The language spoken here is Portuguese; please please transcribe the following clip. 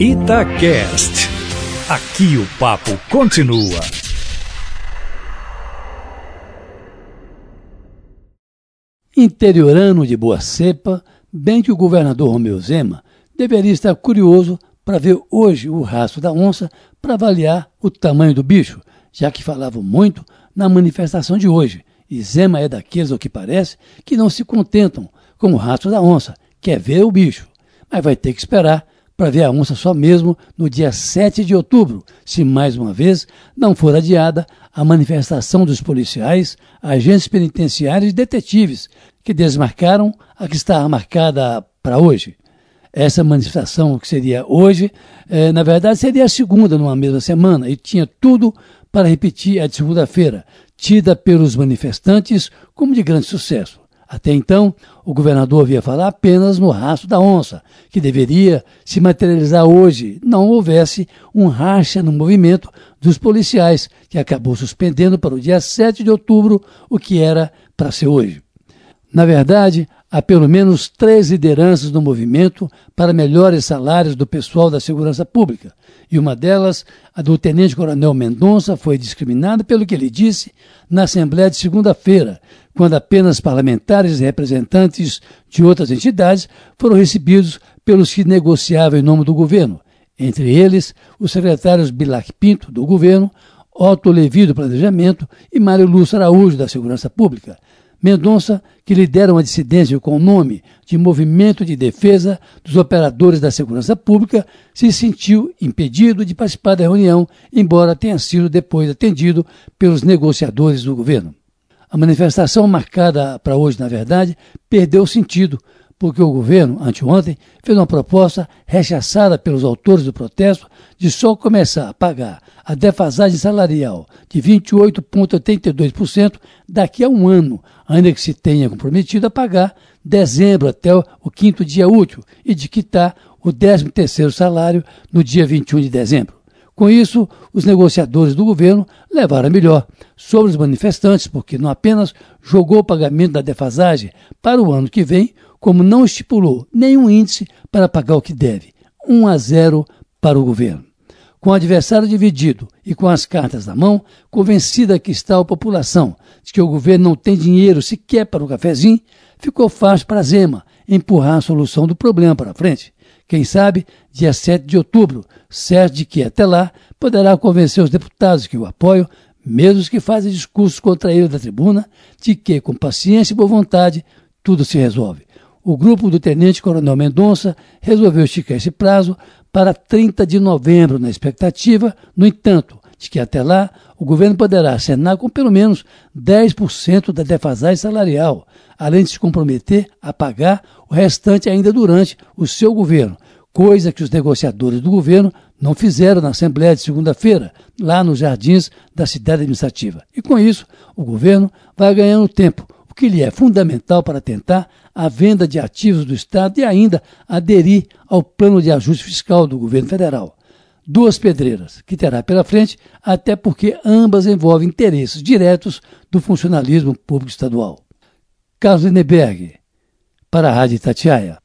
Itacast. Aqui o papo continua. Interiorano de boa cepa, bem que o governador Romeu Zema deveria estar curioso para ver hoje o rastro da onça para avaliar o tamanho do bicho, já que falavam muito na manifestação de hoje. E Zema é daqueles, ao que parece, que não se contentam com o rastro da onça, quer ver o bicho. Mas vai ter que esperar para ver a onça só mesmo no dia 7 de outubro, se mais uma vez não for adiada a manifestação dos policiais, agentes penitenciários e detetives, que desmarcaram a que estava marcada para hoje. Essa manifestação que seria hoje, eh, na verdade seria a segunda numa mesma semana e tinha tudo para repetir a segunda-feira, tida pelos manifestantes como de grande sucesso. Até então, o governador havia falado apenas no rastro da onça, que deveria se materializar hoje, não houvesse um racha no movimento dos policiais, que acabou suspendendo para o dia 7 de outubro o que era para ser hoje. Na verdade, há pelo menos três lideranças no movimento para melhores salários do pessoal da segurança pública, e uma delas, a do tenente-coronel Mendonça, foi discriminada pelo que ele disse na Assembleia de segunda-feira, quando apenas parlamentares e representantes de outras entidades foram recebidos pelos que negociavam em nome do governo, entre eles os secretários Bilac Pinto, do governo, Otto Levi, do Planejamento e Mário Lúcio Araújo, da Segurança Pública. Mendonça, que lidera uma dissidência com o nome de Movimento de Defesa dos Operadores da Segurança Pública, se sentiu impedido de participar da reunião, embora tenha sido depois atendido pelos negociadores do governo. A manifestação marcada para hoje, na verdade, perdeu sentido, porque o governo, anteontem, fez uma proposta rechaçada pelos autores do protesto de só começar a pagar a defasagem salarial de 28,82% daqui a um ano, ainda que se tenha comprometido a pagar dezembro até o quinto dia útil e de quitar o 13º salário no dia 21 de dezembro. Com isso, os negociadores do governo levaram a melhor sobre os manifestantes, porque não apenas jogou o pagamento da defasagem para o ano que vem, como não estipulou nenhum índice para pagar o que deve. 1 a 0 para o governo. Com o adversário dividido e com as cartas na mão, convencida que está a população de que o governo não tem dinheiro sequer para o cafezinho, ficou fácil para Zema empurrar a solução do problema para frente. Quem sabe, dia 7 de outubro, certo de que até lá poderá convencer os deputados que o apoiam, mesmo os que fazem discursos contra ele da tribuna, de que, com paciência e boa vontade, tudo se resolve. O grupo do Tenente Coronel Mendonça resolveu esticar esse prazo para 30 de novembro, na expectativa, no entanto, de que até lá o governo poderá acenar com pelo menos 10% da defasagem salarial, além de se comprometer a pagar o restante ainda durante o seu governo, coisa que os negociadores do governo não fizeram na Assembleia de segunda-feira, lá nos jardins da cidade administrativa. E com isso, o governo vai ganhando tempo, o que lhe é fundamental para tentar a venda de ativos do Estado e ainda aderir ao plano de ajuste fiscal do governo federal duas pedreiras que terá pela frente, até porque ambas envolvem interesses diretos do funcionalismo público estadual. Carlos Linneberg, para a Rádio Tatiaia.